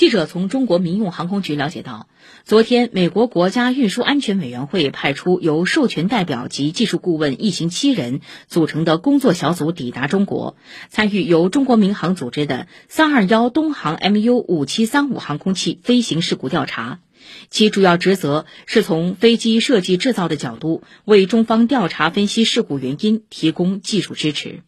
记者从中国民用航空局了解到昨天美国国家运输安全委员会派出由授权代表及技术顾问一行七人组成的工作小组抵达中国参与由中国民航组织的三二幺东航 mu 五七三五航空器飞行事故调查。其主要职责是从飞机设计制造的角度为中方调查分析事故原因提供技术支持。